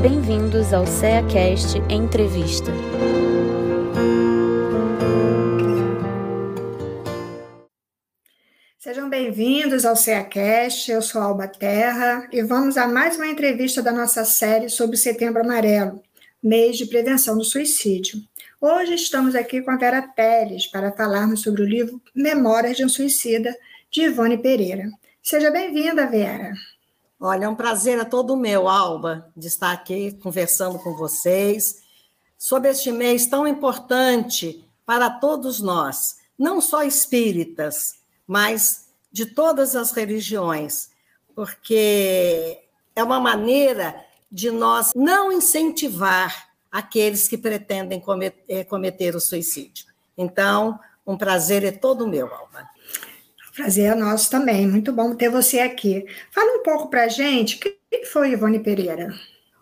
Bem-vindos ao CEACast Entrevista. Sejam bem-vindos ao CEACast, eu sou Alba Terra e vamos a mais uma entrevista da nossa série sobre Setembro Amarelo, mês de prevenção do suicídio. Hoje estamos aqui com a Vera Teles para falarmos sobre o livro Memórias de um Suicida, de Ivone Pereira. Seja bem-vinda, Vera. Olha, é um prazer a todo meu, Alba, de estar aqui conversando com vocês sobre este mês tão importante para todos nós, não só espíritas, mas de todas as religiões, porque é uma maneira de nós não incentivar aqueles que pretendem cometer, eh, cometer o suicídio. Então, um prazer é todo meu, Alba. Prazer é nosso também. Muito bom ter você aqui. Fala um pouco para a gente, quem foi Ivone Pereira?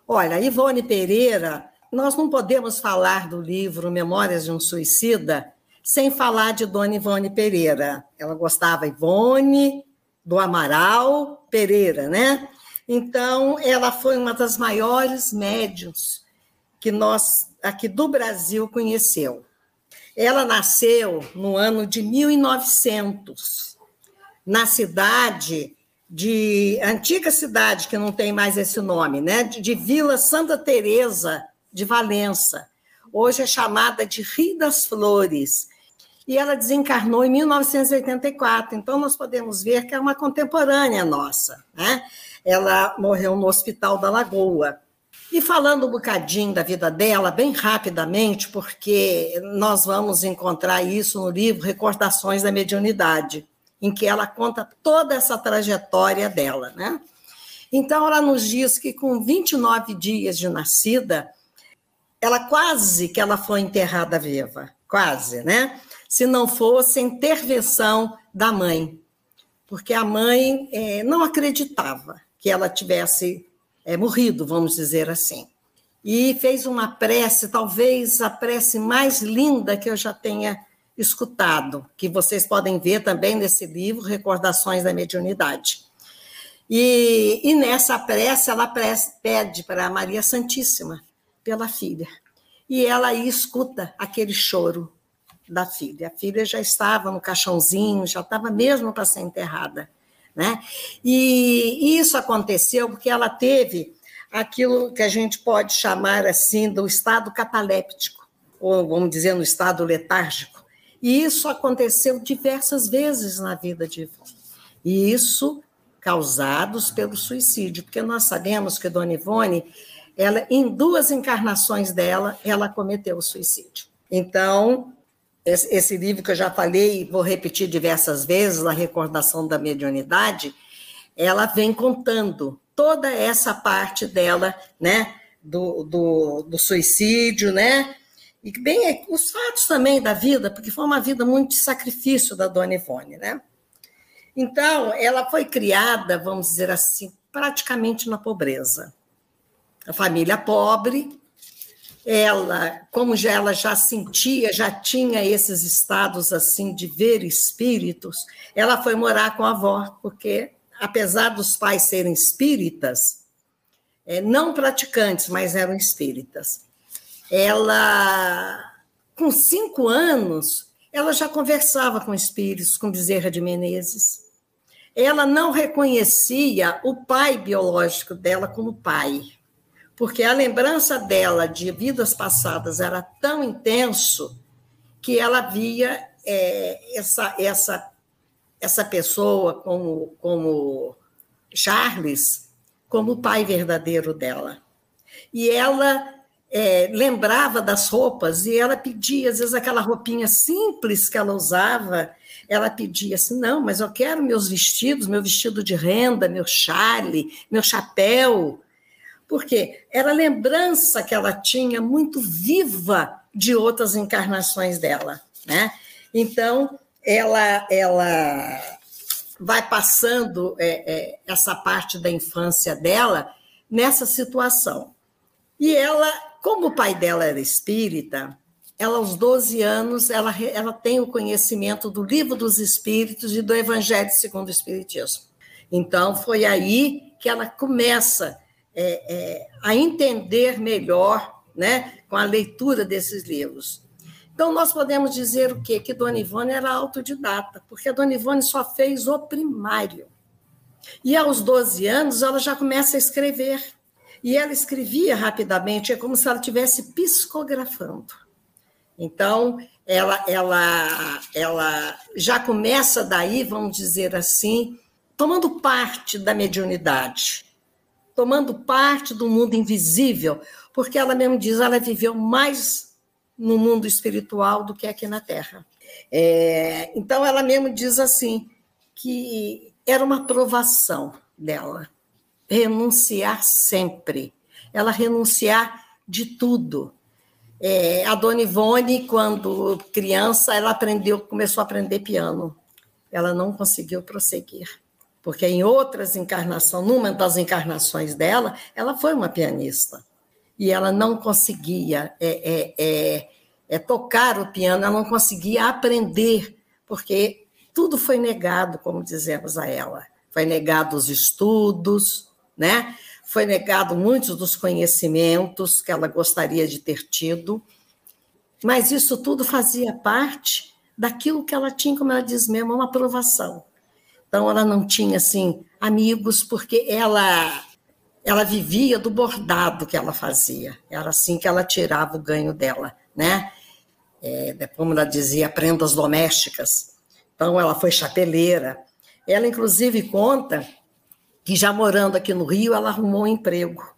Olha, Ivone Pereira, nós não podemos falar do livro Memórias de um Suicida sem falar de Dona Ivone Pereira. Ela gostava Ivone, do Amaral Pereira, né? Então, ela foi uma das maiores médiums que nós aqui do Brasil conheceu. Ela nasceu no ano de 1900 na cidade de antiga cidade que não tem mais esse nome, né? De, de Vila Santa Teresa de Valença. Hoje é chamada de Rio das Flores. E ela desencarnou em 1984. Então nós podemos ver que é uma contemporânea nossa, né? Ela morreu no Hospital da Lagoa. E falando um bocadinho da vida dela, bem rapidamente, porque nós vamos encontrar isso no livro Recordações da Mediunidade em que ela conta toda essa trajetória dela, né? Então, ela nos diz que com 29 dias de nascida, ela quase que ela foi enterrada viva, quase, né? Se não fosse a intervenção da mãe, porque a mãe é, não acreditava que ela tivesse é, morrido, vamos dizer assim. E fez uma prece, talvez a prece mais linda que eu já tenha escutado, que vocês podem ver também nesse livro, Recordações da Mediunidade. E, e nessa prece, ela pede para Maria Santíssima, pela filha. E ela aí escuta aquele choro da filha. A filha já estava no caixãozinho, já estava mesmo para ser enterrada. Né? E isso aconteceu porque ela teve aquilo que a gente pode chamar assim do estado cataléptico, ou vamos dizer, no estado letárgico. E isso aconteceu diversas vezes na vida de Ivone. E isso causados pelo suicídio, porque nós sabemos que Dona Ivone, ela, em duas encarnações dela, ela cometeu o suicídio. Então, esse livro que eu já falei, vou repetir diversas vezes, A Recordação da Mediunidade, ela vem contando toda essa parte dela, né, do, do, do suicídio, né, e bem os fatos também da vida, porque foi uma vida muito de sacrifício da Dona Ivone, né? Então, ela foi criada, vamos dizer assim, praticamente na pobreza. A família pobre, ela, como já ela já sentia, já tinha esses estados assim de ver espíritos, ela foi morar com a avó, porque apesar dos pais serem espíritas, é, não praticantes, mas eram espíritas ela, com cinco anos, ela já conversava com espíritos, com Bezerra de Menezes. Ela não reconhecia o pai biológico dela como pai, porque a lembrança dela de vidas passadas era tão intenso que ela via é, essa, essa, essa pessoa como, como Charles como o pai verdadeiro dela. E ela é, lembrava das roupas e ela pedia, às vezes, aquela roupinha simples que ela usava, ela pedia assim: não, mas eu quero meus vestidos, meu vestido de renda, meu chale, meu chapéu. Porque era a lembrança que ela tinha muito viva de outras encarnações dela. Né? Então, ela, ela vai passando é, é, essa parte da infância dela nessa situação. E ela como o pai dela era espírita, ela aos 12 anos, ela, ela tem o conhecimento do livro dos espíritos e do evangelho segundo o espiritismo. Então, foi aí que ela começa é, é, a entender melhor né, com a leitura desses livros. Então, nós podemos dizer o quê? Que Dona Ivone era autodidata, porque a Dona Ivone só fez o primário. E aos 12 anos, ela já começa a escrever. E ela escrevia rapidamente, é como se ela estivesse psicografando. Então, ela, ela, ela já começa daí, vamos dizer assim, tomando parte da mediunidade, tomando parte do mundo invisível, porque ela mesmo diz, ela viveu mais no mundo espiritual do que aqui na Terra. É, então, ela mesmo diz assim, que era uma provação dela, renunciar sempre, ela renunciar de tudo. É, a Dona Ivone, quando criança, ela aprendeu, começou a aprender piano. Ela não conseguiu prosseguir porque em outras encarnações, numa das encarnações dela, ela foi uma pianista e ela não conseguia é, é, é, é, tocar o piano, ela não conseguia aprender, porque tudo foi negado, como dizemos a ela. Foi negado os estudos, né? foi negado muitos dos conhecimentos que ela gostaria de ter tido, mas isso tudo fazia parte daquilo que ela tinha, como ela diz mesmo, uma aprovação. Então ela não tinha assim amigos porque ela ela vivia do bordado que ela fazia. Era assim que ela tirava o ganho dela, né? É, como ela dizia, prendas domésticas. Então, ela foi chapeleira. Ela, inclusive, conta que, já morando aqui no Rio, ela arrumou um emprego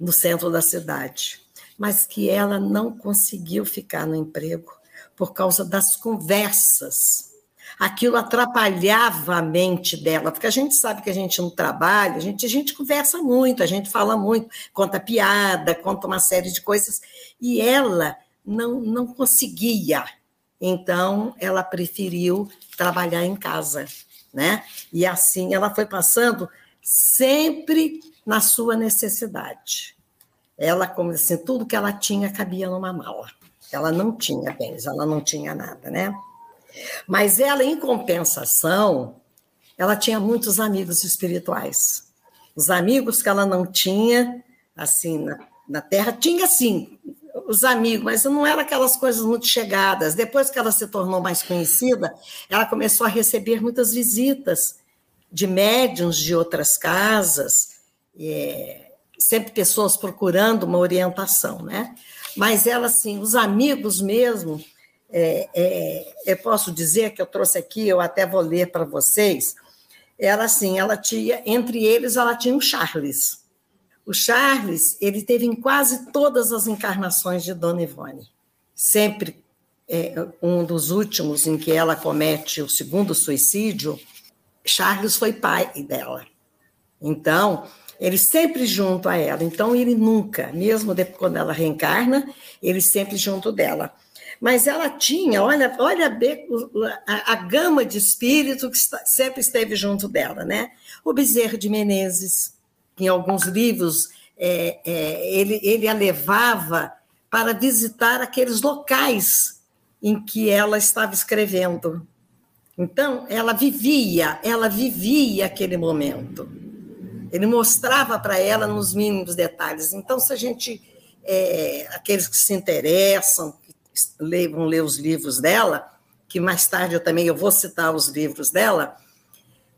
no centro da cidade, mas que ela não conseguiu ficar no emprego por causa das conversas aquilo atrapalhava a mente dela, porque a gente sabe que a gente não trabalha, a gente, a gente conversa muito, a gente fala muito, conta piada, conta uma série de coisas, e ela não, não conseguia. Então, ela preferiu trabalhar em casa, né? E assim ela foi passando sempre na sua necessidade. Ela, como assim, tudo que ela tinha cabia numa mala. Ela não tinha bens, ela não tinha nada, né? Mas ela, em compensação, ela tinha muitos amigos espirituais. Os amigos que ela não tinha, assim, na, na Terra, tinha sim os amigos, mas não eram aquelas coisas muito chegadas. Depois que ela se tornou mais conhecida, ela começou a receber muitas visitas de médiums de outras casas, é, sempre pessoas procurando uma orientação, né? Mas ela, assim, os amigos mesmo, é, é, eu posso dizer que eu trouxe aqui, eu até vou ler para vocês. Ela assim, ela tinha, entre eles, ela tinha o Charles. O Charles, ele teve em quase todas as encarnações de Dona Ivone. Sempre é, um dos últimos em que ela comete o segundo suicídio, Charles foi pai dela. Então, ele sempre junto a ela. Então, ele nunca, mesmo depois, quando ela reencarna, ele sempre junto dela mas ela tinha, olha, olha a, a, gama de espírito que está, sempre esteve junto dela, né? O Bezerro de Menezes, em alguns livros, é, é, ele, ele a levava para visitar aqueles locais em que ela estava escrevendo. Então, ela vivia, ela vivia aquele momento. Ele mostrava para ela nos mínimos detalhes. Então, se a gente, é, aqueles que se interessam, vão ler os livros dela, que mais tarde eu também eu vou citar os livros dela,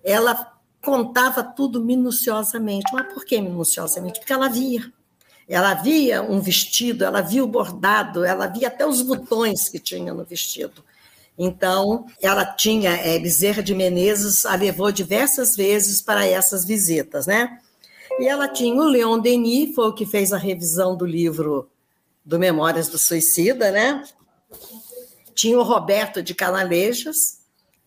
ela contava tudo minuciosamente. Mas por que minuciosamente? Porque ela via. Ela via um vestido, ela via o bordado, ela via até os botões que tinha no vestido. Então, ela tinha, é, Bezerra de Menezes a levou diversas vezes para essas visitas, né? E ela tinha o Leon Denis, foi o que fez a revisão do livro do Memórias do Suicida, né? Tinha o Roberto de Canalejas,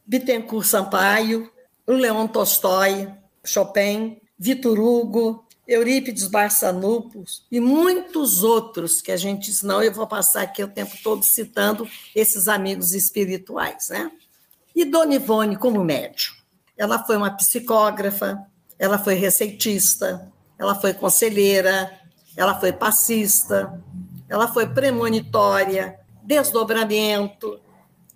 Bittencourt Sampaio, o Leon Tolstói, Chopin, Vitor Hugo, Eurípides Barçanupos e muitos outros que a gente, senão eu vou passar aqui o tempo todo citando esses amigos espirituais, né? E Dona Ivone como médium. Ela foi uma psicógrafa, ela foi receitista, ela foi conselheira, ela foi passista, ela foi premonitória, desdobramento,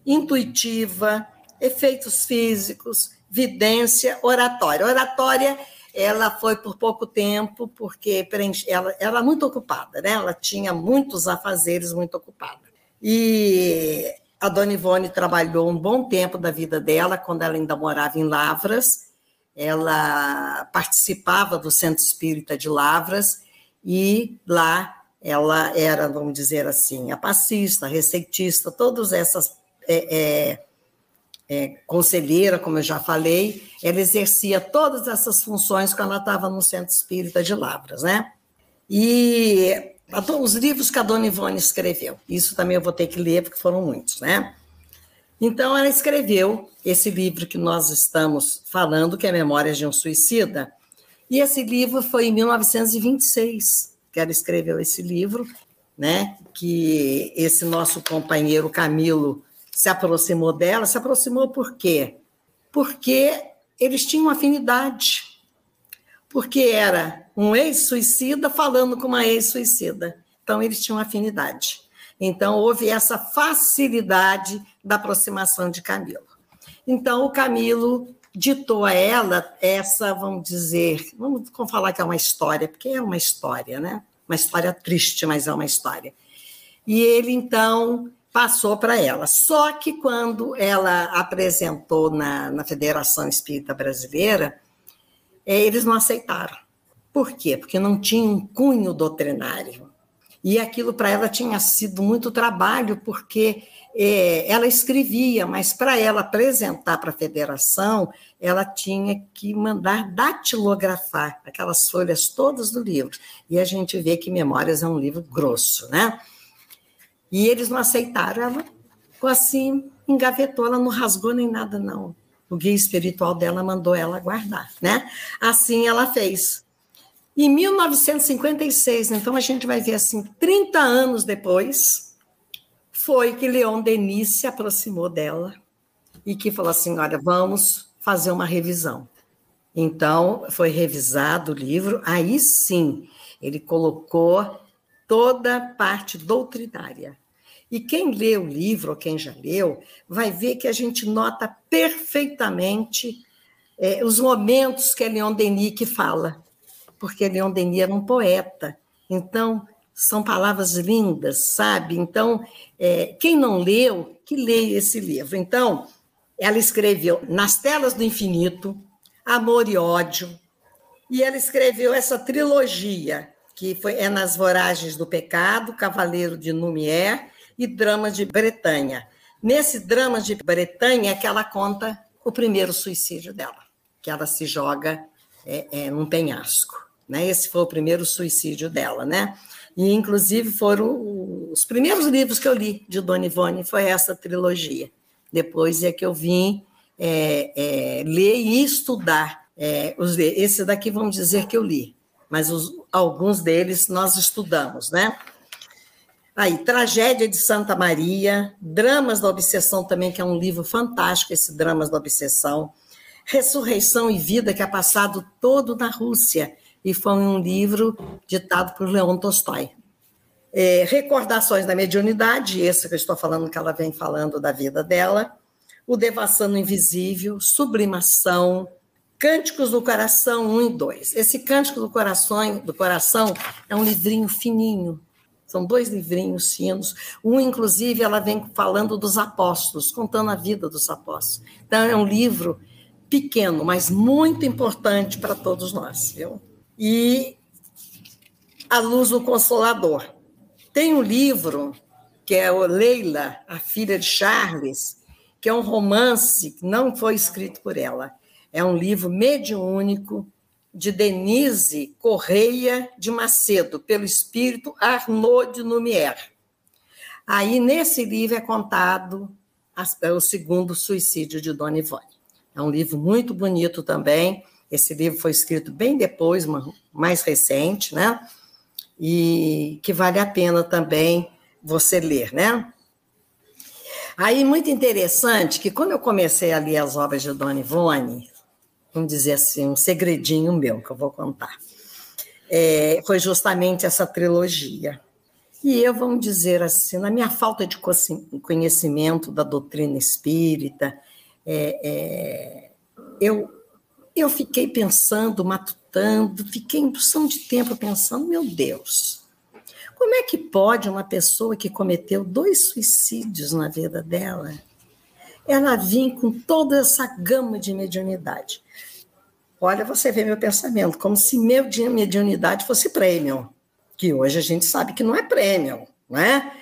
intuitiva, efeitos físicos, vidência, oratória. Oratória ela foi por pouco tempo, porque ela era muito ocupada, né? Ela tinha muitos afazeres, muito ocupada. E a Dona Ivone trabalhou um bom tempo da vida dela, quando ela ainda morava em Lavras. Ela participava do Centro Espírita de Lavras e lá ela era, vamos dizer assim, a passista, receitista, todas essas é, é, é, conselheira, como eu já falei, ela exercia todas essas funções quando ela estava no Centro Espírita de Lavras, né? E os livros que a Dona Ivone escreveu, isso também eu vou ter que ler, porque foram muitos, né? Então, ela escreveu esse livro que nós estamos falando, que é Memórias de um Suicida, e esse livro foi em 1926 que ela escreveu esse livro, né? Que esse nosso companheiro Camilo se aproximou dela. Se aproximou por quê? Porque eles tinham afinidade. Porque era um ex-suicida falando com uma ex-suicida. Então, eles tinham afinidade. Então, houve essa facilidade da aproximação de Camilo. Então, o Camilo ditou a ela essa, vamos dizer, vamos falar que é uma história, porque é uma história, né? Uma história triste, mas é uma história. E ele, então, passou para ela. Só que quando ela apresentou na, na Federação Espírita Brasileira, é, eles não aceitaram. Por quê? Porque não tinha um cunho doutrinário. E aquilo para ela tinha sido muito trabalho, porque é, ela escrevia, mas para ela apresentar para a federação, ela tinha que mandar datilografar aquelas folhas todas do livro. E a gente vê que Memórias é um livro grosso, né? E eles não aceitaram, ela ficou assim, engavetou, ela não rasgou nem nada, não. O guia espiritual dela mandou ela guardar, né? Assim ela fez. Em 1956, então a gente vai ver assim, 30 anos depois, foi que Leon Denis se aproximou dela e que falou assim: olha, vamos fazer uma revisão. Então, foi revisado o livro, aí sim, ele colocou toda a parte doutrinária. E quem lê o livro, ou quem já leu, vai ver que a gente nota perfeitamente é, os momentos que é Leon Denis que fala, porque Leon Denis era um poeta. Então, são palavras lindas, sabe? Então, é, quem não leu, que leia esse livro. Então, ela escreveu Nas Telas do Infinito, Amor e Ódio, e ela escreveu essa trilogia que foi, é nas Voragens do Pecado, Cavaleiro de Numier e Drama de Bretanha. Nesse Drama de Bretanha é que ela conta o primeiro suicídio dela, que ela se joga é, é, num penhasco. Né? Esse foi o primeiro suicídio dela, né? E, inclusive, foram os primeiros livros que eu li de Dona Ivone, foi essa trilogia. Depois é que eu vim é, é, ler e estudar. É, os, esse daqui, vamos dizer que eu li mas os, alguns deles nós estudamos, né? Aí, Tragédia de Santa Maria, Dramas da Obsessão também, que é um livro fantástico, esse Dramas da Obsessão. Ressurreição e Vida, que é passado todo na Rússia, e foi um livro ditado por Leon Tolstói. É, Recordações da Mediunidade, esse que eu estou falando, que ela vem falando da vida dela. O Devassando Invisível, Sublimação, Cânticos do Coração 1 e 2. Esse Cântico do Coração, do Coração é um livrinho fininho. São dois livrinhos finos. Um, inclusive, ela vem falando dos apóstolos, contando a vida dos apóstolos. Então, é um livro pequeno, mas muito importante para todos nós. Viu? E A Luz do Consolador. Tem um livro que é o Leila, a filha de Charles, que é um romance que não foi escrito por ela é um livro mediúnico de Denise Correia de Macedo, pelo espírito Arnaud de Lumière. Aí, nesse livro, é contado é o segundo suicídio de Dona Ivone. É um livro muito bonito também. Esse livro foi escrito bem depois, mais recente, né? E que vale a pena também você ler, né? Aí, muito interessante que quando eu comecei a ler as obras de Dona Ivone, vamos dizer assim, um segredinho meu que eu vou contar. É, foi justamente essa trilogia. E eu, vamos dizer assim, na minha falta de conhecimento da doutrina espírita, é, é, eu, eu fiquei pensando, matutando, fiquei em porção de tempo pensando, meu Deus, como é que pode uma pessoa que cometeu dois suicídios na vida dela, ela vir com toda essa gama de mediunidade? Olha, você vê meu pensamento, como se meu mediunidade fosse prêmio, que hoje a gente sabe que não é prêmio, não é?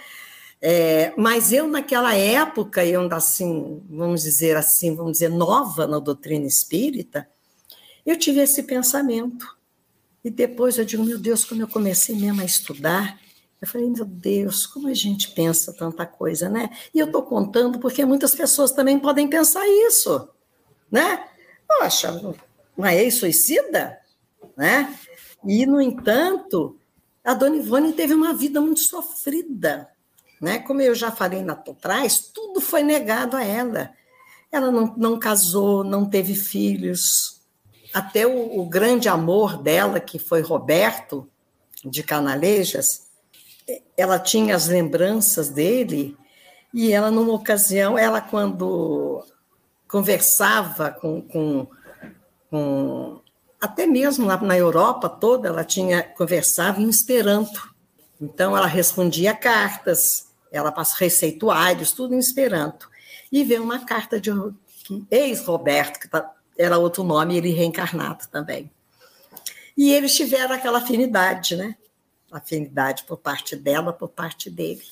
Mas eu, naquela época, eu assim, vamos dizer assim, vamos dizer, nova na doutrina espírita, eu tive esse pensamento. E depois eu digo, meu Deus, quando eu comecei mesmo a estudar, eu falei, meu Deus, como a gente pensa tanta coisa, né? E eu estou contando porque muitas pessoas também podem pensar isso, né? Poxa, uma ex-suicida, né? E, no entanto, a Dona Ivone teve uma vida muito sofrida, né? Como eu já falei na atrás, tudo foi negado a ela. Ela não, não casou, não teve filhos. Até o, o grande amor dela, que foi Roberto, de Canalejas, ela tinha as lembranças dele, e ela, numa ocasião, ela, quando conversava com, com, com até mesmo lá na Europa toda, ela tinha conversava em Esperanto. Então, ela respondia cartas, ela passa receituários, tudo em Esperanto. E veio uma carta de ex-Roberto, que tá, era outro nome, ele reencarnado também. E eles tiveram aquela afinidade, né? Afinidade por parte dela, por parte dele.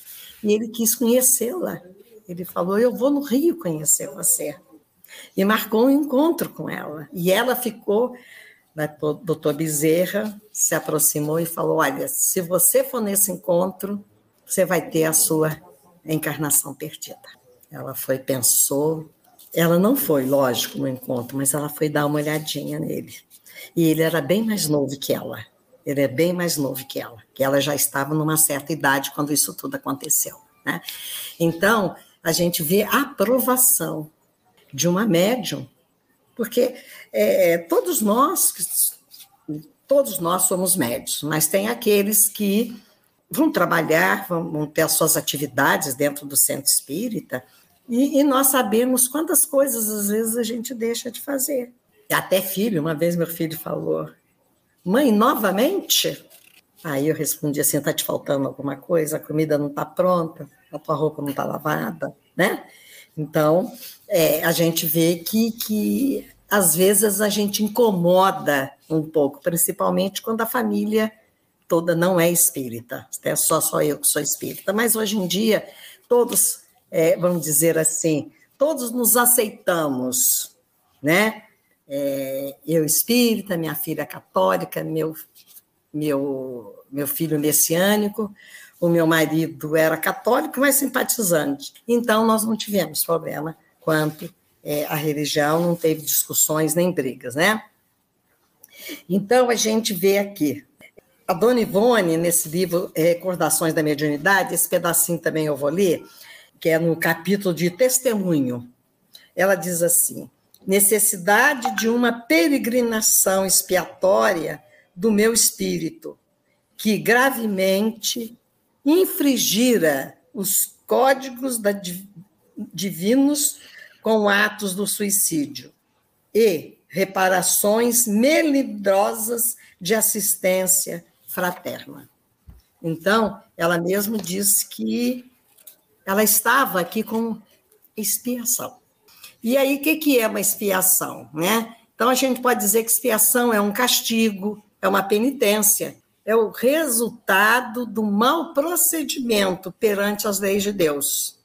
E ele quis conhecê-la. Ele falou: Eu vou no Rio conhecer você. E marcou um encontro com ela. E ela ficou né, doutor Bezerra se aproximou e falou: Olha, se você for nesse encontro, você vai ter a sua encarnação perdida. Ela foi, pensou. Ela não foi, lógico, no encontro, mas ela foi dar uma olhadinha nele. E ele era bem mais novo que ela. Ele é bem mais novo que ela, que ela já estava numa certa idade quando isso tudo aconteceu. Né? Então, a gente vê a aprovação de uma médium porque é, todos nós, todos nós somos médicos, mas tem aqueles que vão trabalhar, vão ter as suas atividades dentro do centro espírita, e, e, nós sabemos quantas coisas às vezes a gente deixa de fazer. Até filho, uma vez meu filho falou: Mãe, novamente? Aí eu respondi assim: está te faltando alguma coisa? A comida não está pronta, a tua roupa não está lavada, né? Então, é, a gente vê que, que às vezes a gente incomoda um pouco, principalmente quando a família toda não é espírita, é só, só eu que sou espírita, mas hoje em dia todos, é, vamos dizer assim, todos nos aceitamos, né? É, eu espírita, minha filha católica, meu, meu, meu filho messiânico, o meu marido era católico, mas simpatizante. Então, nós não tivemos problema quanto é, a religião, não teve discussões nem brigas, né? Então, a gente vê aqui. A Dona Ivone, nesse livro Recordações da Mediunidade, esse pedacinho também eu vou ler, que é no capítulo de Testemunho. Ela diz assim: necessidade de uma peregrinação expiatória do meu espírito, que gravemente infringira os códigos divinos com atos do suicídio e reparações melindrosas de assistência fraterna. Então, ela mesmo disse que ela estava aqui com expiação. E aí, o que, que é uma expiação? Né? Então, a gente pode dizer que expiação é um castigo, é uma penitência, é o resultado do mau procedimento perante as leis de Deus.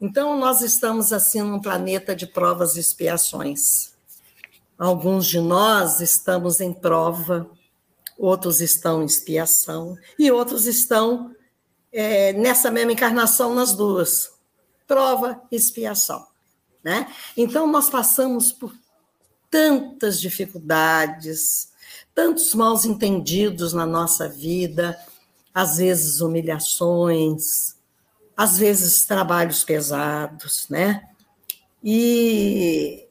Então, nós estamos assim num planeta de provas e expiações. Alguns de nós estamos em prova, outros estão em expiação, e outros estão é, nessa mesma encarnação nas duas: prova e expiação. Né? Então, nós passamos por tantas dificuldades, tantos mal entendidos na nossa vida, às vezes humilhações, às vezes trabalhos pesados, né? E,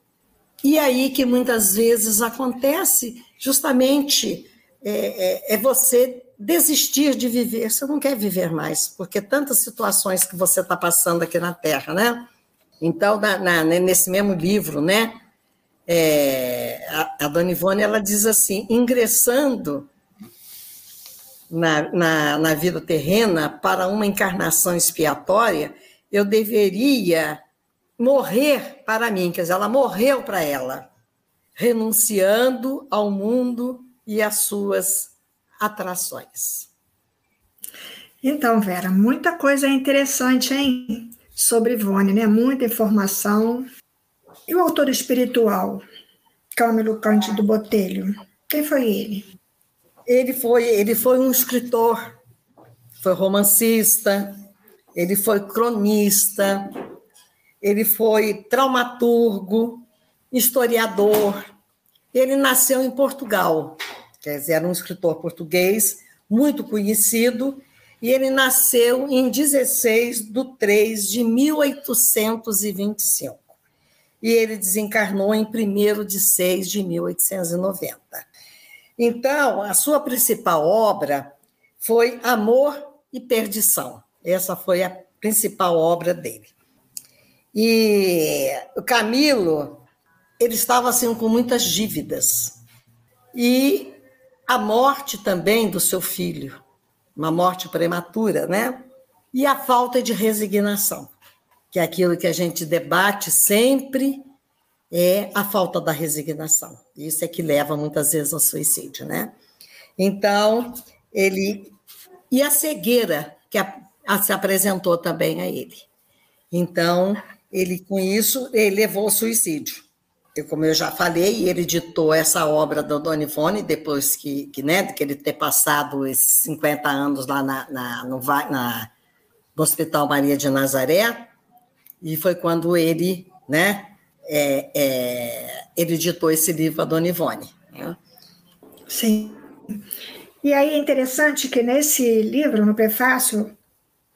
e aí que muitas vezes acontece justamente é, é, é você desistir de viver, você não quer viver mais, porque tantas situações que você está passando aqui na Terra, né? Então, na, na, nesse mesmo livro, né? é, a, a Dona Ivone ela diz assim: ingressando na, na, na vida terrena para uma encarnação expiatória, eu deveria morrer para mim, quer dizer, ela morreu para ela, renunciando ao mundo e às suas atrações. Então, Vera, muita coisa interessante, hein? Sobre Ivone, né? Muita informação. E o autor espiritual, Câmelo Cândido Botelho, quem foi ele? Ele foi, ele foi um escritor, foi romancista, ele foi cronista, ele foi traumaturgo, historiador. Ele nasceu em Portugal, quer dizer, era um escritor português muito conhecido e ele nasceu em 16 de 3 de 1825. E ele desencarnou em 1 de 6 de 1890. Então, a sua principal obra foi Amor e Perdição. Essa foi a principal obra dele. E o Camilo, ele estava assim com muitas dívidas. E a morte também do seu filho uma morte prematura, né? E a falta de resignação, que é aquilo que a gente debate sempre é a falta da resignação. Isso é que leva muitas vezes ao suicídio, né? Então, ele e a cegueira que a, a, se apresentou também a ele. Então, ele com isso ele levou ao suicídio eu, como eu já falei, ele editou essa obra do Dona Ivone, depois que, que, né, que ele ter passado esses 50 anos lá na, na, no, na, no Hospital Maria de Nazaré, e foi quando ele, né, é, é, ele editou esse livro, a Dona Ivone. Né? Sim. E aí é interessante que nesse livro, no prefácio,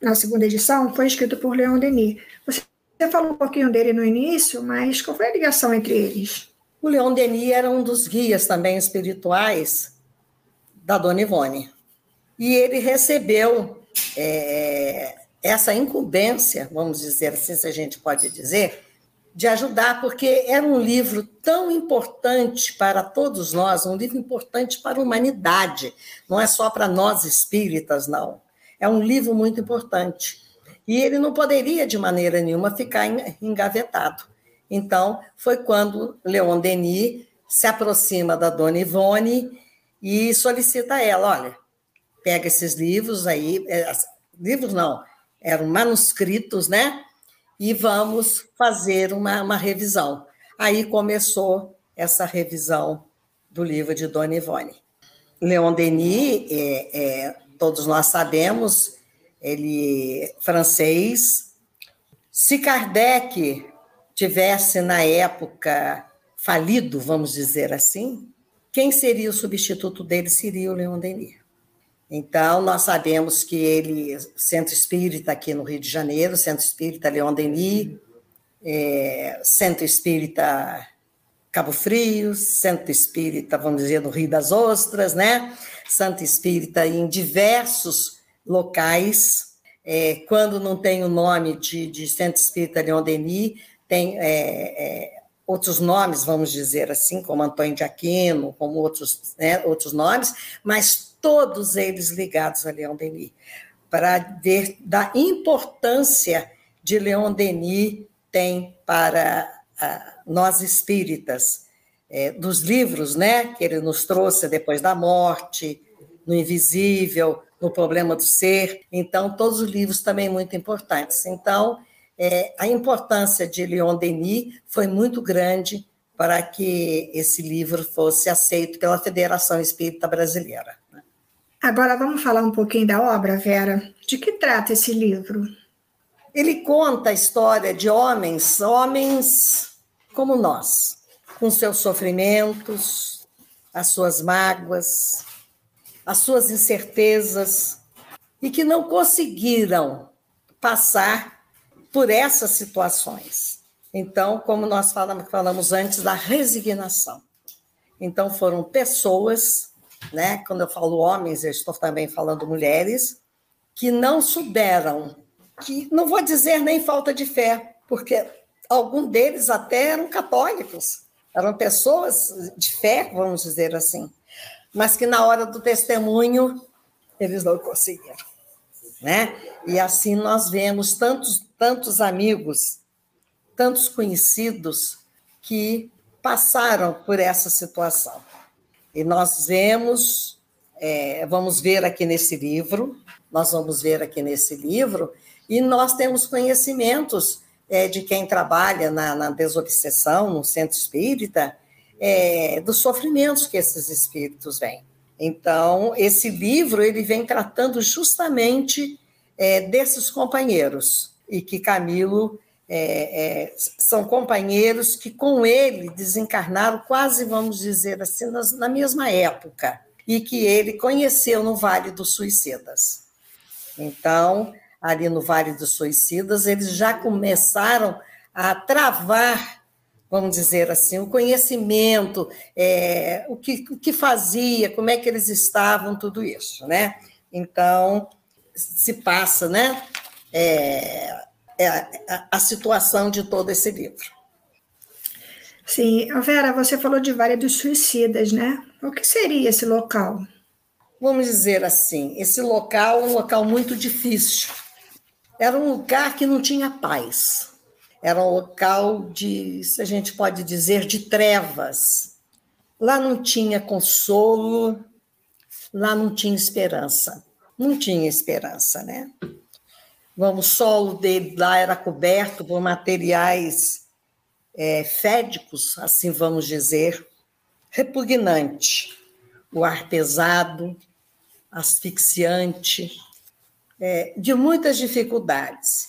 na segunda edição, foi escrito por Leon Denis. Você você falou um pouquinho dele no início, mas qual foi a ligação entre eles? O Leon Denis era um dos guias também espirituais da Dona Ivone. E ele recebeu é, essa incumbência, vamos dizer assim, se a gente pode dizer, de ajudar, porque era um livro tão importante para todos nós, um livro importante para a humanidade, não é só para nós espíritas, não. É um livro muito importante. E ele não poderia, de maneira nenhuma, ficar engavetado. Então, foi quando Leon Denis se aproxima da dona Ivone e solicita a ela: olha, pega esses livros aí, é, livros não, eram manuscritos, né? E vamos fazer uma, uma revisão. Aí começou essa revisão do livro de Dona Ivone. Leon Denis, é, é, todos nós sabemos, ele francês. Se Kardec tivesse na época falido, vamos dizer assim, quem seria o substituto dele seria o Leon Denis. Então, nós sabemos que ele, centro espírita aqui no Rio de Janeiro, centro espírita Leon Denis, é, centro espírita Cabo Frio, centro espírita, vamos dizer, no Rio das Ostras, né? Santo espírita em diversos locais. É, quando não tem o nome de, de Centro Espírita Leon Denis, tem é, é, outros nomes, vamos dizer assim, como Antônio de Aquino, como outros, né, outros nomes, mas todos eles ligados a Leon Denis, para ver da importância de Leon Denis tem para nós espíritas, é, dos livros né, que ele nos trouxe depois da morte, no Invisível, no problema do ser. Então, todos os livros também muito importantes. Então, é, a importância de Leon Denis foi muito grande para que esse livro fosse aceito pela Federação Espírita Brasileira. Né? Agora vamos falar um pouquinho da obra, Vera. De que trata esse livro? Ele conta a história de homens, homens como nós, com seus sofrimentos, as suas mágoas, as suas incertezas e que não conseguiram passar por essas situações. Então, como nós falamos, antes, da resignação. Então, foram pessoas, né? Quando eu falo homens, eu estou também falando mulheres, que não souberam, que não vou dizer nem falta de fé, porque alguns deles até eram católicos, Eram pessoas de fé, vamos dizer assim, mas que na hora do testemunho eles não conseguiram, né? E assim nós vemos tantos tantos amigos, tantos conhecidos que passaram por essa situação. E nós vemos, é, vamos ver aqui nesse livro, nós vamos ver aqui nesse livro, e nós temos conhecimentos é, de quem trabalha na, na, desobsessão, no centro espírita, é, dos sofrimentos que esses espíritos vêm. Então, esse livro ele vem tratando justamente é, desses companheiros, e que Camilo é, é, são companheiros que com ele desencarnaram quase, vamos dizer assim, nas, na mesma época, e que ele conheceu no Vale dos Suicidas. Então, ali no Vale dos Suicidas, eles já começaram a travar, vamos dizer assim, o conhecimento, é, o, que, o que fazia, como é que eles estavam, tudo isso, né? Então, se passa, né? É, é a, a situação de todo esse livro. Sim, Vera, você falou de Vale dos Suicidas, né? O que seria esse local? Vamos dizer assim, esse local é um local muito difícil, era um lugar que não tinha paz. Era um local de, se a gente pode dizer, de trevas. Lá não tinha consolo, lá não tinha esperança. Não tinha esperança, né? O solo dele lá era coberto por materiais é, fédicos, assim vamos dizer, repugnante. O ar pesado, asfixiante, é, de muitas dificuldades.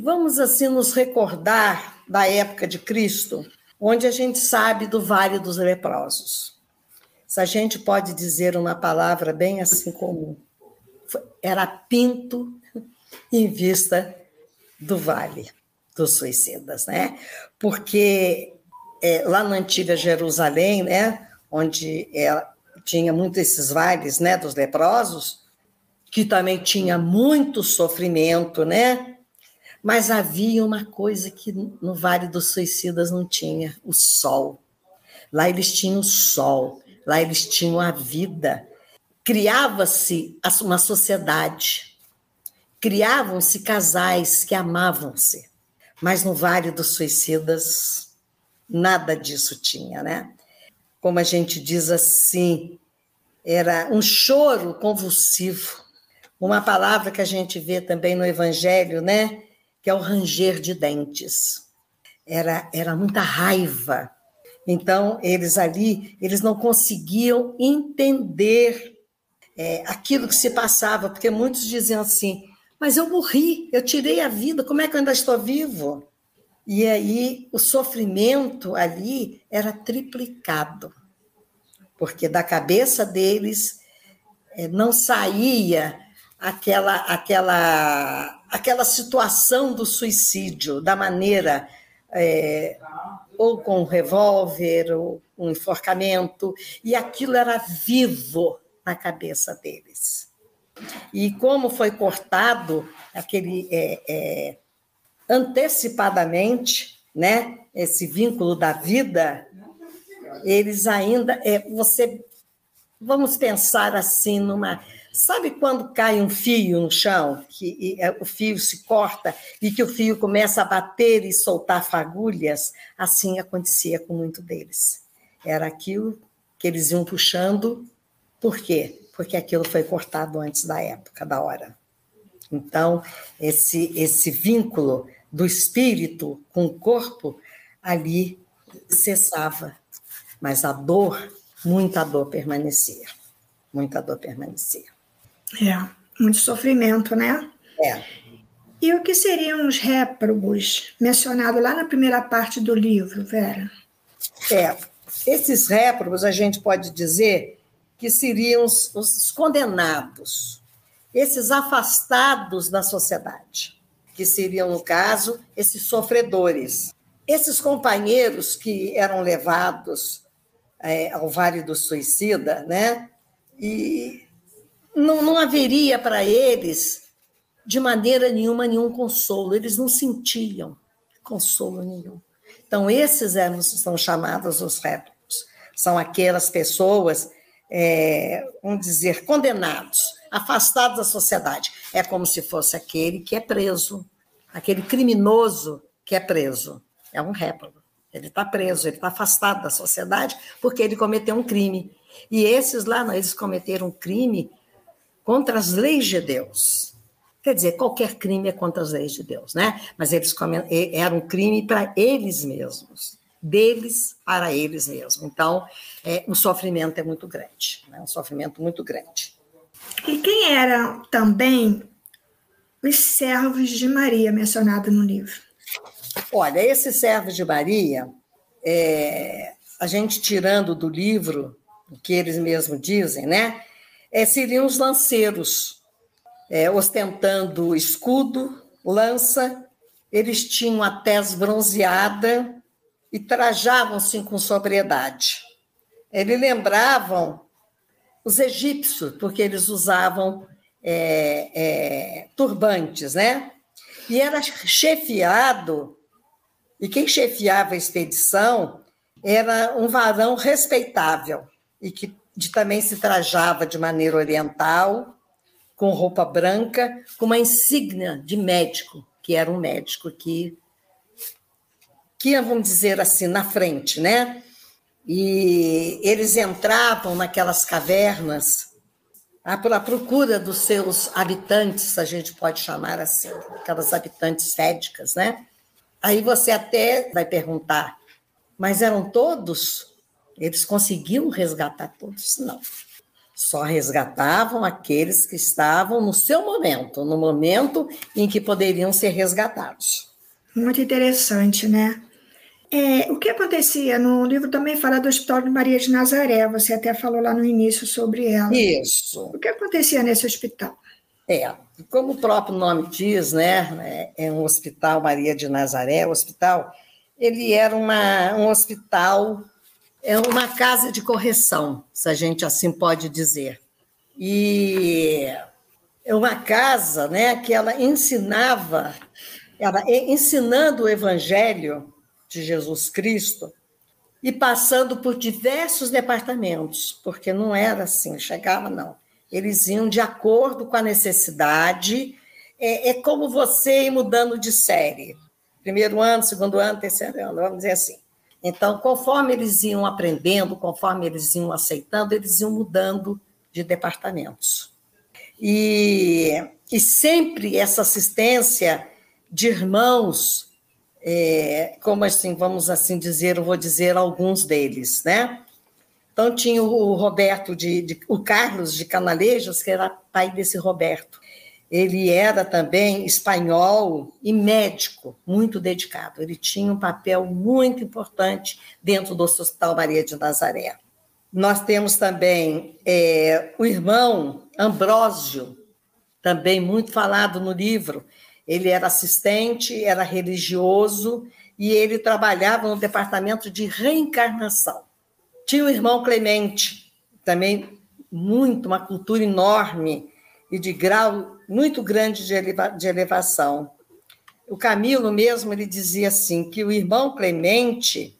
Vamos assim nos recordar da época de Cristo, onde a gente sabe do Vale dos Leprosos. Se a gente pode dizer uma palavra bem assim comum, era pinto em vista do Vale dos Suicidas, né? Porque é, lá na antiga Jerusalém, né, onde é, tinha muitos esses vales, né, dos leprosos, que também tinha muito sofrimento, né? Mas havia uma coisa que no Vale dos Suicidas não tinha: o sol. Lá eles tinham o sol, lá eles tinham a vida. Criava-se uma sociedade, criavam-se casais que amavam-se. Mas no Vale dos Suicidas, nada disso tinha, né? Como a gente diz assim, era um choro convulsivo uma palavra que a gente vê também no Evangelho, né? Que é o ranger de dentes. Era, era muita raiva. Então, eles ali, eles não conseguiam entender é, aquilo que se passava, porque muitos diziam assim: mas eu morri, eu tirei a vida, como é que eu ainda estou vivo? E aí o sofrimento ali era triplicado, porque da cabeça deles é, não saía aquela, aquela, aquela situação do suicídio, da maneira é, ou com um revólver, ou um enforcamento, e aquilo era vivo na cabeça deles. E como foi cortado aquele é, é, antecipadamente, né, esse vínculo da vida, eles ainda, é, você, vamos pensar assim numa Sabe quando cai um fio no chão, que e, é, o fio se corta e que o fio começa a bater e soltar fagulhas? Assim acontecia com muito deles. Era aquilo que eles iam puxando. Por quê? Porque aquilo foi cortado antes da época, da hora. Então, esse, esse vínculo do espírito com o corpo ali cessava, mas a dor, muita dor permanecia. Muita dor permanecia. É, muito sofrimento, né? É. E o que seriam os réprobos mencionados lá na primeira parte do livro, Vera? É, esses réprobos a gente pode dizer que seriam os, os condenados, esses afastados da sociedade, que seriam, no caso, esses sofredores. Esses companheiros que eram levados é, ao Vale do Suicida, né? E não, não haveria para eles, de maneira nenhuma, nenhum consolo. Eles não sentiam consolo nenhum. Então, esses eram, são chamados os réprobos. São aquelas pessoas, é, vamos dizer, condenados, afastados da sociedade. É como se fosse aquele que é preso, aquele criminoso que é preso. É um réprobo. Ele está preso, ele está afastado da sociedade porque ele cometeu um crime. E esses lá, não, eles cometeram um crime contra as leis de Deus. Quer dizer, qualquer crime é contra as leis de Deus, né? Mas eles era um crime para eles mesmos, deles para eles mesmos. Então, é, o sofrimento é muito grande, né? um sofrimento muito grande. E quem eram também os servos de Maria mencionados no livro? Olha, esses servos de Maria, é, a gente tirando do livro o que eles mesmos dizem, né? É, seriam os lanceiros, é, ostentando escudo, lança, eles tinham a tez bronzeada e trajavam-se com sobriedade. Eles lembravam os egípcios, porque eles usavam é, é, turbantes, né? E era chefiado e quem chefiava a expedição era um varão respeitável e que de, também se trajava de maneira oriental, com roupa branca, com uma insígnia de médico, que era um médico que, que vamos dizer assim, na frente, né? E eles entravam naquelas cavernas à procura dos seus habitantes, a gente pode chamar assim, aquelas habitantes fédicas, né? Aí você até vai perguntar, mas eram todos? Eles conseguiam resgatar todos? Não. Só resgatavam aqueles que estavam no seu momento, no momento em que poderiam ser resgatados. Muito interessante, né? É, o que acontecia no livro também fala do Hospital de Maria de Nazaré, você até falou lá no início sobre ela. Isso. O que acontecia nesse hospital? É, como o próprio nome diz, né, é um hospital Maria de Nazaré, o hospital, ele era uma, um hospital, é uma casa de correção, se a gente assim pode dizer. E é uma casa, né, que ela ensinava, ela ensinando o evangelho de Jesus Cristo e passando por diversos departamentos, porque não era assim, chegava não eles iam de acordo com a necessidade. É, é como você ir mudando de série. Primeiro ano, segundo ano, terceiro ano, vamos dizer assim. Então, conforme eles iam aprendendo, conforme eles iam aceitando, eles iam mudando de departamentos. E, e sempre essa assistência de irmãos, é, como assim, vamos assim dizer, eu vou dizer alguns deles, né? Então tinha o Roberto de, de, o Carlos de Canalejos, que era pai desse Roberto. Ele era também espanhol e médico, muito dedicado. Ele tinha um papel muito importante dentro do Hospital Maria de Nazaré. Nós temos também é, o irmão Ambrósio, também muito falado no livro. Ele era assistente, era religioso e ele trabalhava no departamento de reencarnação. Tinha o irmão Clemente, também muito, uma cultura enorme e de grau muito grande de, eleva, de elevação. O Camilo mesmo ele dizia assim que o irmão Clemente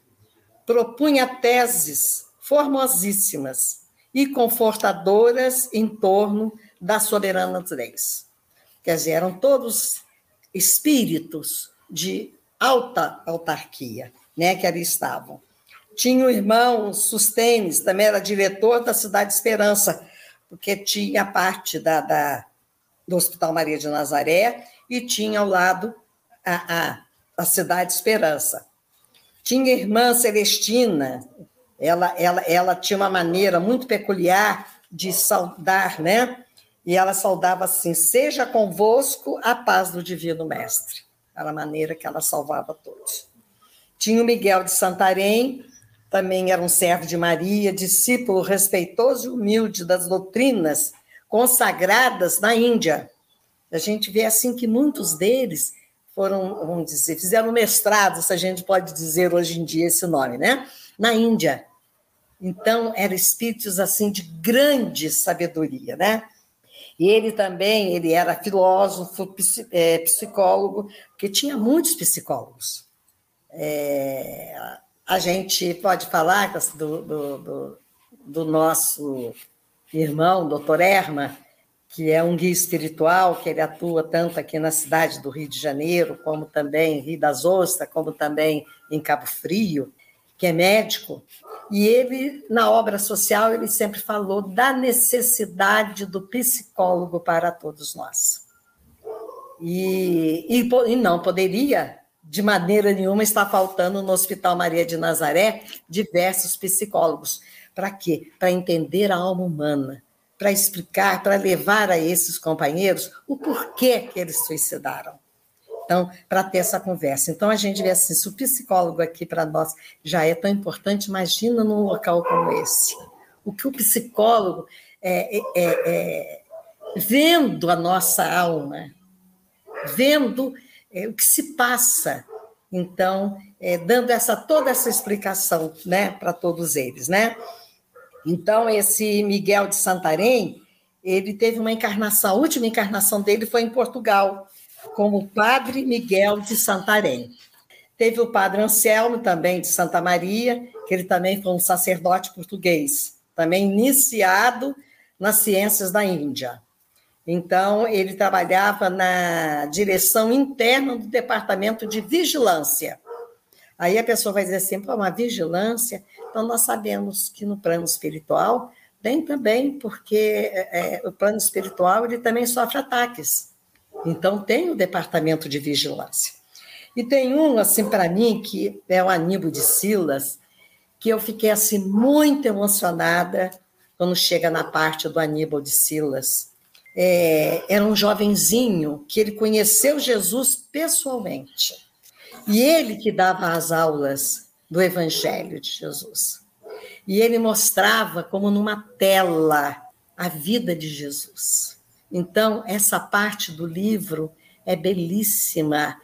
propunha teses formosíssimas e confortadoras em torno das soberanas leis. Quer dizer, eram todos espíritos de alta autarquia, né, que ali estavam. Tinha o irmão Sustenes, também era diretor da Cidade Esperança, porque tinha parte da, da, do Hospital Maria de Nazaré e tinha ao lado a, a, a Cidade Esperança. Tinha irmã Celestina, ela, ela, ela tinha uma maneira muito peculiar de saudar, né? E ela saudava assim: seja convosco a paz do Divino Mestre. Era a maneira que ela salvava todos. Tinha o Miguel de Santarém, também era um servo de Maria, discípulo respeitoso e humilde das doutrinas consagradas na Índia. A gente vê assim que muitos deles foram, vamos dizer, fizeram mestrado, se a gente pode dizer hoje em dia esse nome, né? Na Índia. Então, eram espíritos assim de grande sabedoria, né? E ele também, ele era filósofo, é, psicólogo, porque tinha muitos psicólogos É, a gente pode falar do, do, do, do nosso irmão, doutor Erma, que é um guia espiritual, que ele atua tanto aqui na cidade do Rio de Janeiro, como também em Rio das Ostras, como também em Cabo Frio, que é médico, e ele, na obra social, ele sempre falou da necessidade do psicólogo para todos nós. E, e, e não poderia, de maneira nenhuma, estar faltando no Hospital Maria de Nazaré diversos psicólogos. Para quê? Para entender a alma humana, para explicar, para levar a esses companheiros o porquê que eles suicidaram. Então, para ter essa conversa. Então, a gente vê assim, se o psicólogo aqui para nós já é tão importante, imagina num local como esse. O que o psicólogo, é, é, é, é vendo a nossa alma, vendo é, o que se passa, então, é, dando essa toda essa explicação né, para todos eles. Né? Então, esse Miguel de Santarém, ele teve uma encarnação, a última encarnação dele foi em Portugal, como Padre Miguel de Santarém. Teve o Padre Anselmo, também de Santa Maria, que ele também foi um sacerdote português, também iniciado nas ciências da Índia. Então, ele trabalhava na direção interna do Departamento de Vigilância. Aí a pessoa vai dizer assim, Pô, uma vigilância. Então, nós sabemos que no plano espiritual tem também, porque é, é o plano espiritual ele também sofre ataques. Então, tem o departamento de vigilância. E tem um, assim, para mim, que é o Aníbal de Silas, que eu fiquei, assim, muito emocionada quando chega na parte do Aníbal de Silas. É, era um jovenzinho que ele conheceu Jesus pessoalmente. E ele que dava as aulas do Evangelho de Jesus. E ele mostrava como numa tela a vida de Jesus. Então, essa parte do livro é belíssima.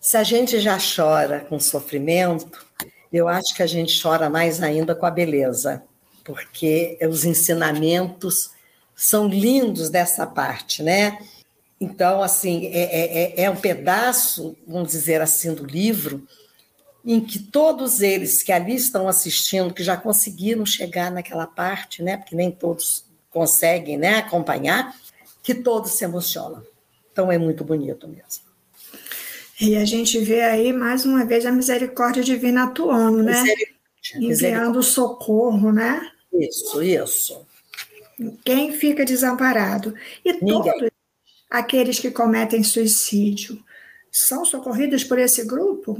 Se a gente já chora com sofrimento, eu acho que a gente chora mais ainda com a beleza, porque os ensinamentos são lindos dessa parte, né? Então, assim, é, é, é, é um pedaço, vamos dizer assim, do livro, em que todos eles que ali estão assistindo, que já conseguiram chegar naquela parte, né? Porque nem todos conseguem né, acompanhar, que todos se emocionam. Então é muito bonito mesmo. E a gente vê aí mais uma vez a misericórdia divina atuando, né? Enviando socorro, né? Isso, isso. Quem fica desamparado? E Ninguém. todos aqueles que cometem suicídio são socorridos por esse grupo?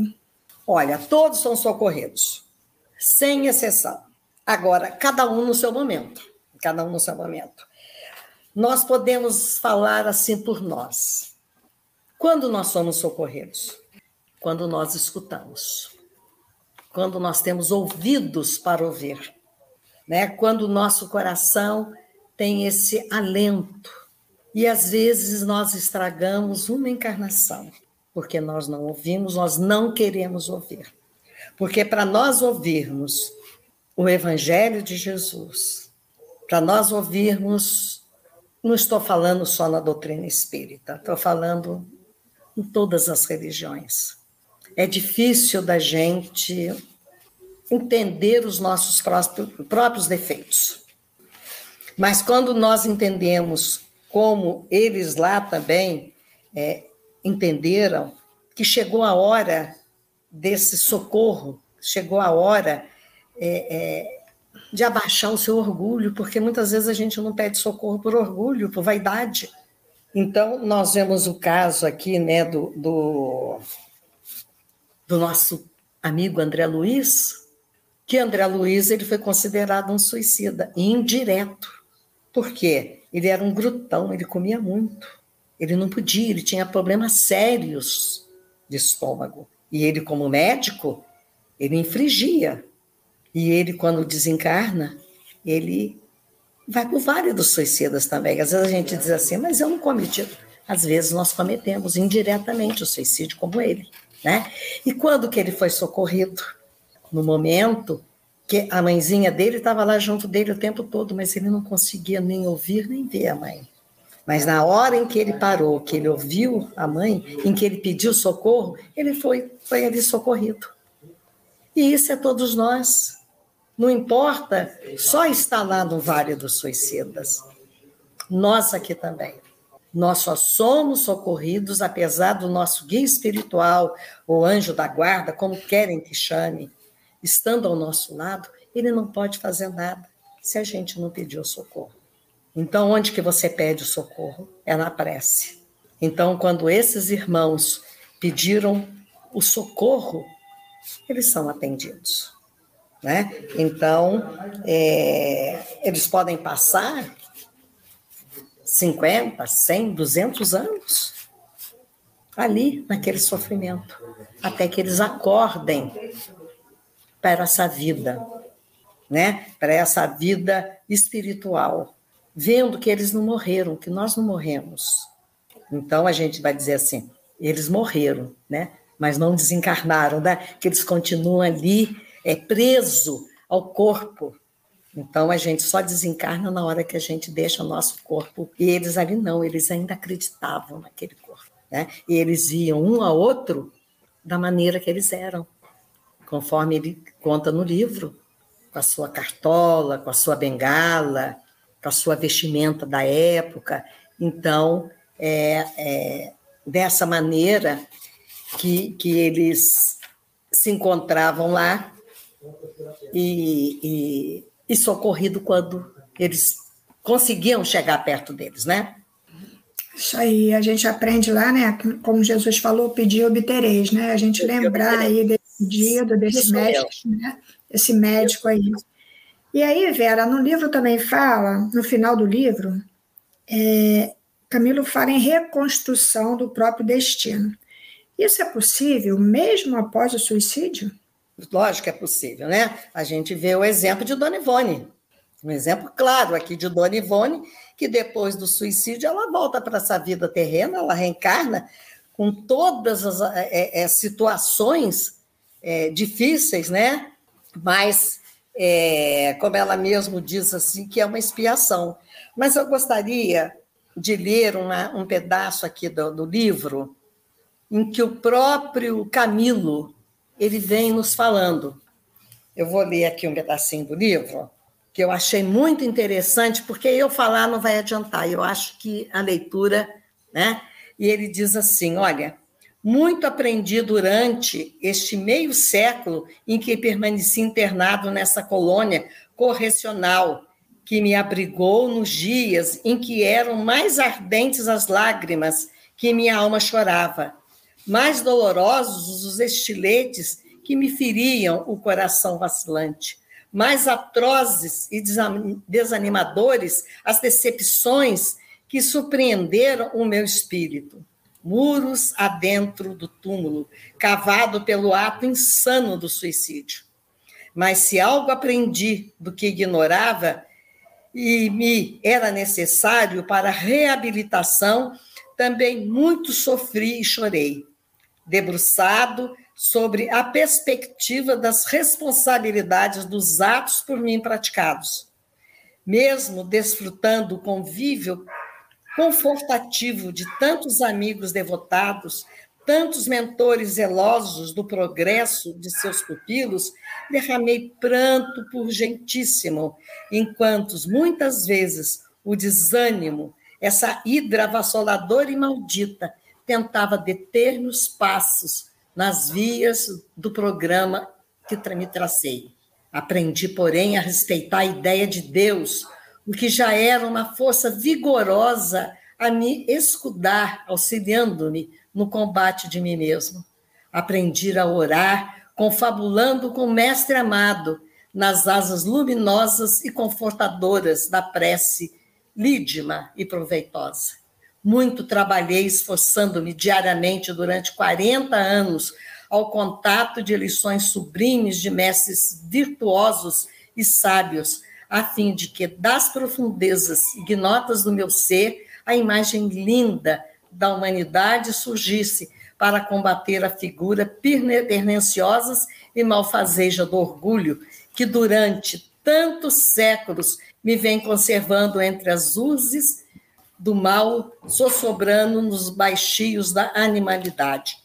Olha, todos são socorridos, sem exceção. Agora, cada um no seu momento. Cada um no seu momento. Nós podemos falar assim por nós. Quando nós somos socorridos? Quando nós escutamos. Quando nós temos ouvidos para ouvir. Né? Quando o nosso coração tem esse alento. E às vezes nós estragamos uma encarnação, porque nós não ouvimos, nós não queremos ouvir. Porque para nós ouvirmos o Evangelho de Jesus, para nós ouvirmos não estou falando só na doutrina espírita, estou falando em todas as religiões. É difícil da gente entender os nossos próprios defeitos. Mas quando nós entendemos como eles lá também é, entenderam que chegou a hora desse socorro, chegou a hora é, é, de abaixar o seu orgulho, porque muitas vezes a gente não pede socorro por orgulho, por vaidade. Então, nós vemos o caso aqui né, do, do, do nosso amigo André Luiz, que André Luiz ele foi considerado um suicida, indireto. Por quê? Ele era um grutão, ele comia muito. Ele não podia, ele tinha problemas sérios de estômago. E ele, como médico, ele infligia e ele, quando desencarna, ele vai por vários dos suicidas também. Às vezes a gente diz assim, mas eu não cometi. Às vezes nós cometemos indiretamente o suicídio como ele. Né? E quando que ele foi socorrido? No momento que a mãezinha dele estava lá junto dele o tempo todo, mas ele não conseguia nem ouvir nem ver a mãe. Mas na hora em que ele parou, que ele ouviu a mãe, em que ele pediu socorro, ele foi, foi ali socorrido. E isso é todos nós. Não importa só estar lá no Vale dos Suicidas. Nós aqui também. Nós só somos socorridos apesar do nosso guia espiritual, ou anjo da guarda, como querem que chame, estando ao nosso lado, ele não pode fazer nada se a gente não pedir o socorro. Então, onde que você pede o socorro? É na prece. Então, quando esses irmãos pediram o socorro, eles são atendidos. Né? Então, é, eles podem passar 50, 100, 200 anos ali naquele sofrimento, até que eles acordem para essa vida, né? Para essa vida espiritual, vendo que eles não morreram, que nós não morremos. Então a gente vai dizer assim, eles morreram, né? Mas não desencarnaram, né? Que eles continuam ali é preso ao corpo, então a gente só desencarna na hora que a gente deixa o nosso corpo. E eles ali não, eles ainda acreditavam naquele corpo. Né? E eles viam um a outro da maneira que eles eram, conforme ele conta no livro, com a sua cartola, com a sua bengala, com a sua vestimenta da época. Então, é, é dessa maneira que, que eles se encontravam lá e, e e socorrido quando eles conseguiam chegar perto deles, né? Isso aí, a gente aprende lá, né? Como Jesus falou, pedir obtereis, né? A gente lembrar aí desse dia, desse médico, né? Esse médico aí. E aí, Vera, no livro também fala, no final do livro, é, Camilo fala em reconstrução do próprio destino. Isso é possível mesmo após o suicídio? Lógico que é possível, né? A gente vê o exemplo de Dona Ivone. Um exemplo claro aqui de Dona Ivone, que depois do suicídio ela volta para essa vida terrena, ela reencarna com todas as é, é, situações é, difíceis, né? Mas, é, como ela mesmo diz assim, que é uma expiação. Mas eu gostaria de ler uma, um pedaço aqui do, do livro em que o próprio Camilo ele vem nos falando. Eu vou ler aqui um pedacinho do livro, que eu achei muito interessante, porque eu falar não vai adiantar, eu acho que a leitura, né? E ele diz assim: olha, muito aprendi durante este meio século em que permaneci internado nessa colônia correcional, que me abrigou nos dias em que eram mais ardentes as lágrimas que minha alma chorava mais dolorosos os estiletes que me feriam o coração vacilante, mais atrozes e desanimadores as decepções que surpreenderam o meu espírito. Muros adentro do túmulo, cavado pelo ato insano do suicídio. Mas se algo aprendi do que ignorava e me era necessário para a reabilitação, também muito sofri e chorei debruçado sobre a perspectiva das responsabilidades dos atos por mim praticados. Mesmo desfrutando o convívio confortativo de tantos amigos devotados, tantos mentores zelosos do progresso de seus pupilos, derramei pranto por gentíssimo, enquanto muitas vezes o desânimo, essa hidra avassaladora e maldita, tentava deter nos passos nas vias do programa que me tracei. Aprendi, porém, a respeitar a ideia de Deus, o que já era uma força vigorosa a me escudar, auxiliando-me no combate de mim mesmo. Aprendi a orar, confabulando com o Mestre amado, nas asas luminosas e confortadoras da prece lídima e proveitosa. Muito trabalhei esforçando-me diariamente durante 40 anos ao contato de lições sublimes de mestres virtuosos e sábios, a fim de que das profundezas ignotas do meu ser a imagem linda da humanidade surgisse para combater a figura perniciosa e malfazeja do orgulho que durante tantos séculos me vem conservando entre as uses do mal sossobrando nos baixios da animalidade.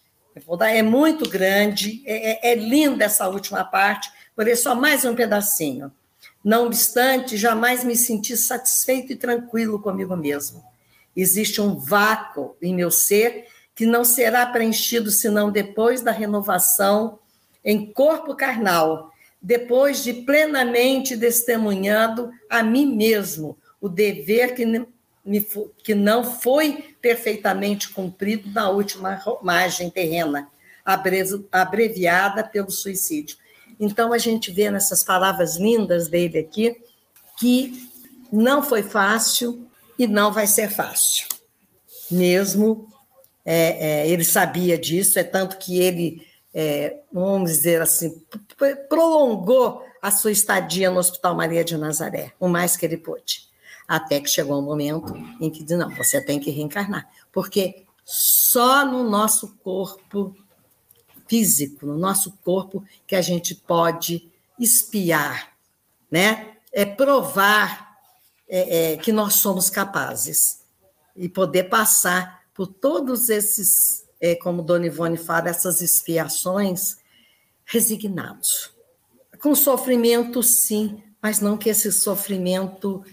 é muito grande, é, é, é linda essa última parte, ler só mais um pedacinho. Não obstante, jamais me senti satisfeito e tranquilo comigo mesmo. Existe um vácuo em meu ser que não será preenchido senão depois da renovação em corpo carnal, depois de plenamente testemunhando a mim mesmo o dever que, me, que não foi perfeitamente cumprido na última margem terrena, abreviada pelo suicídio. Então, a gente vê nessas palavras lindas dele aqui que não foi fácil e não vai ser fácil. Mesmo é, é, ele sabia disso, é tanto que ele, é, vamos dizer assim, prolongou a sua estadia no Hospital Maria de Nazaré, o mais que ele pôde. Até que chegou um momento em que disse: não, você tem que reencarnar. Porque só no nosso corpo físico, no nosso corpo, que a gente pode espiar, né? É provar é, é, que nós somos capazes e poder passar por todos esses, é, como Dona Ivone fala, essas expiações, resignados. Com sofrimento, sim, mas não que esse sofrimento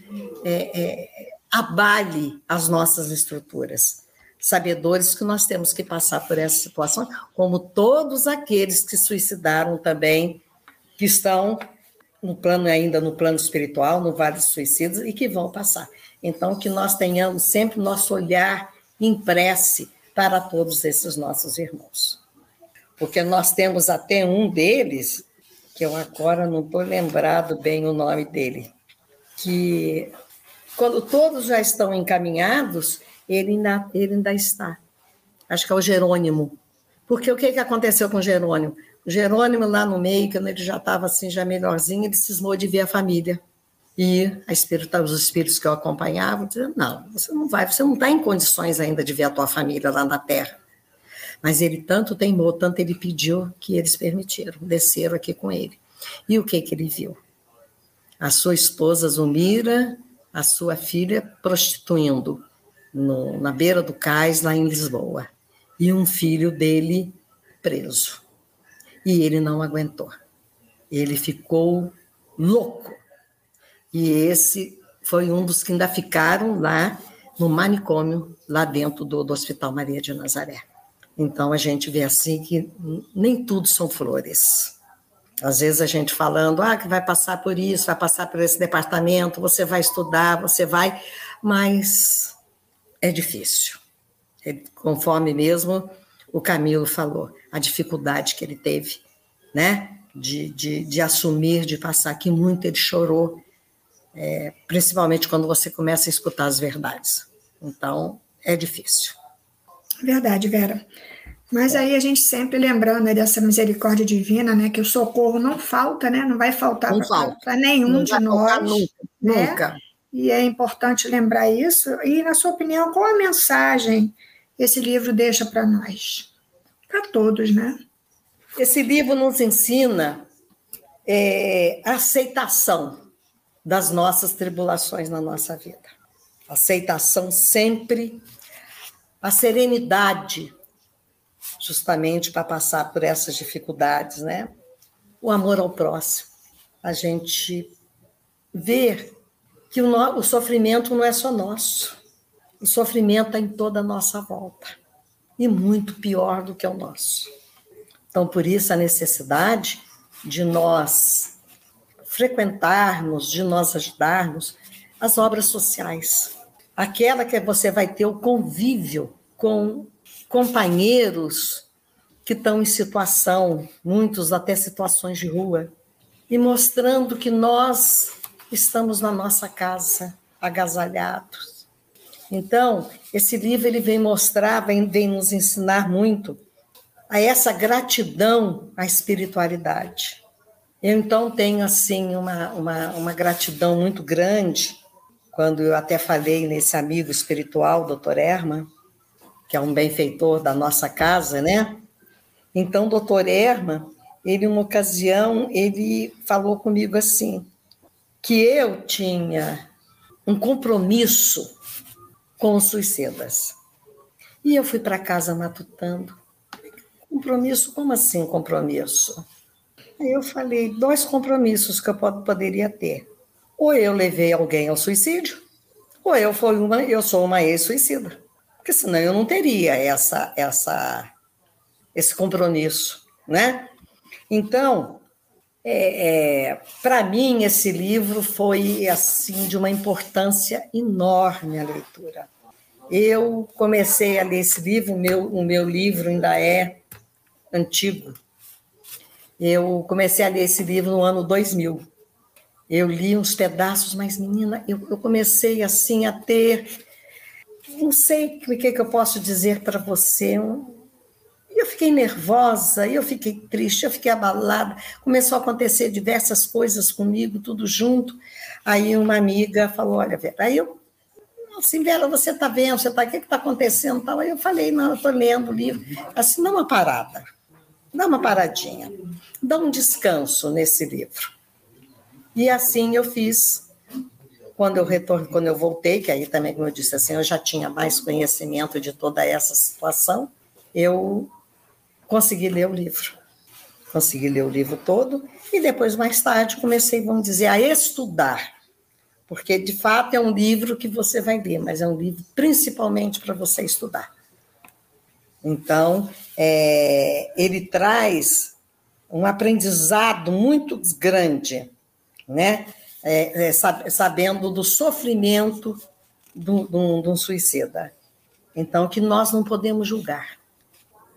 é, é, abale as nossas estruturas. Sabedores que nós temos que passar por essa situação, como todos aqueles que suicidaram também, que estão no plano ainda no plano espiritual, no vale dos suicidas e que vão passar. Então que nós tenhamos sempre nosso olhar em prece para todos esses nossos irmãos. Porque nós temos até um deles, que eu agora não estou lembrado bem o nome dele, que quando todos já estão encaminhados, ele ainda, ele ainda está. Acho que é o Jerônimo. Porque o que, que aconteceu com o Jerônimo? Jerônimo, lá no meio, quando ele já estava assim, já melhorzinho, ele cismou de ver a família. E espírita, os espíritos que eu acompanhava diziam: não, você não vai, você não está em condições ainda de ver a tua família lá na Terra. Mas ele tanto teimou, tanto ele pediu que eles permitiram, desceram aqui com ele. E o que que ele viu? A sua esposa Zumira, a sua filha prostituindo no, na beira do cais, lá em Lisboa. E um filho dele preso. E ele não aguentou. Ele ficou louco e esse foi um dos que ainda ficaram lá no manicômio, lá dentro do, do Hospital Maria de Nazaré. Então a gente vê assim que nem tudo são flores. Às vezes a gente falando, ah, que vai passar por isso, vai passar por esse departamento, você vai estudar, você vai, mas é difícil. conforme mesmo o Camilo falou, a dificuldade que ele teve, né, de, de, de assumir, de passar, que muito ele chorou, é, principalmente quando você começa a escutar as verdades. Então, é difícil. Verdade, Vera. Mas aí a gente sempre lembrando né, dessa misericórdia divina, né, que o socorro não falta, né, não vai faltar para nenhum não de nós. Nunca, né? nunca. E é importante lembrar isso. E, na sua opinião, qual a mensagem esse livro deixa para nós? Para todos, né? Esse livro nos ensina é, aceitação das nossas tribulações na nossa vida. Aceitação sempre, a serenidade, justamente para passar por essas dificuldades, né? O amor ao próximo. A gente ver que o, no, o sofrimento não é só nosso. O sofrimento está em toda a nossa volta. E muito pior do que o nosso. Então, por isso, a necessidade de nós frequentarmos, de nós ajudarmos as obras sociais. Aquela que você vai ter o convívio com companheiros que estão em situação, muitos até situações de rua, e mostrando que nós estamos na nossa casa, agasalhados. Então, esse livro ele vem mostrar, vem, vem nos ensinar muito a essa gratidão à espiritualidade. Eu então tenho assim uma, uma, uma gratidão muito grande quando eu até falei nesse amigo espiritual, doutor Erma, que é um benfeitor da nossa casa, né? Então, doutor Erma, ele, uma ocasião, ele falou comigo assim, que eu tinha um compromisso com os suicidas. E eu fui para casa matutando. Compromisso? Como assim compromisso? Aí eu falei, dois compromissos que eu poderia ter. Ou eu levei alguém ao suicídio, ou eu, fui uma, eu sou uma ex-suicida. Porque senão eu não teria essa, essa, esse compromisso, né? Então, é, é, para mim, esse livro foi assim de uma importância enorme a leitura. Eu comecei a ler esse livro, o meu, o meu livro ainda é antigo. Eu comecei a ler esse livro no ano 2000. Eu li uns pedaços, mas, menina, eu, eu comecei assim a ter. Não sei o que, que eu posso dizer para você. Eu fiquei nervosa, eu fiquei triste, eu fiquei abalada. Começou a acontecer diversas coisas comigo, tudo junto. Aí uma amiga falou: Olha, Vera, aí eu assim, Vera, você está vendo, você está, o que está acontecendo? Tal. Aí eu falei, não, eu estou lendo o livro. Assim, dá uma parada, dá uma paradinha, dá um descanso nesse livro. E assim eu fiz. Quando eu retorno, quando eu voltei, que aí também, como eu disse assim, eu já tinha mais conhecimento de toda essa situação, eu consegui ler o livro. Consegui ler o livro todo e depois, mais tarde, comecei, vamos dizer, a estudar. Porque, de fato, é um livro que você vai ler, mas é um livro principalmente para você estudar. Então, é, ele traz um aprendizado muito grande né? É, é, sabendo do sofrimento de um suicida. Então, que nós não podemos julgar.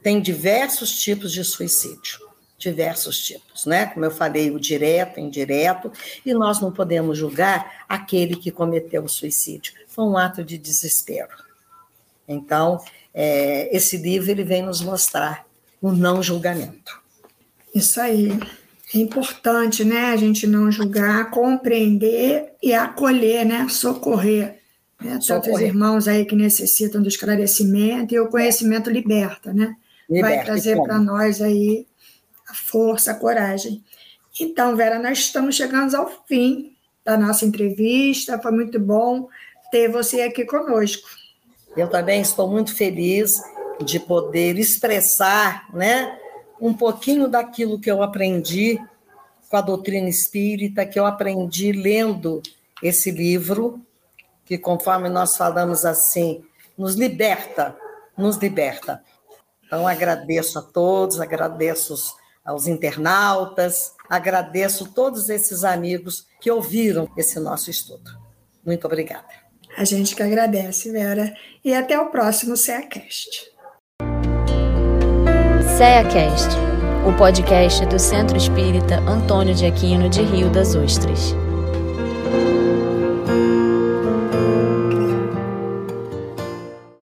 Tem diversos tipos de suicídio, diversos tipos, né? Como eu falei, o direto, indireto, e nós não podemos julgar aquele que cometeu o suicídio. Foi um ato de desespero. Então, é, esse livro ele vem nos mostrar o não julgamento. Isso aí. É importante, né, a gente não julgar, compreender e acolher, né, socorrer. Né? Tantos irmãos aí que necessitam do esclarecimento e o conhecimento liberta, né? Liberta, Vai trazer para nós aí a força, a coragem. Então, Vera, nós estamos chegando ao fim da nossa entrevista. Foi muito bom ter você aqui conosco. Eu também estou muito feliz de poder expressar, né, um pouquinho daquilo que eu aprendi com a doutrina espírita, que eu aprendi lendo esse livro, que conforme nós falamos assim, nos liberta, nos liberta. Então agradeço a todos, agradeço aos internautas, agradeço todos esses amigos que ouviram esse nosso estudo. Muito obrigada. A gente que agradece, Vera. E até o próximo CEACast. CEACast, o podcast do Centro Espírita Antônio de Aquino de Rio das Ostras.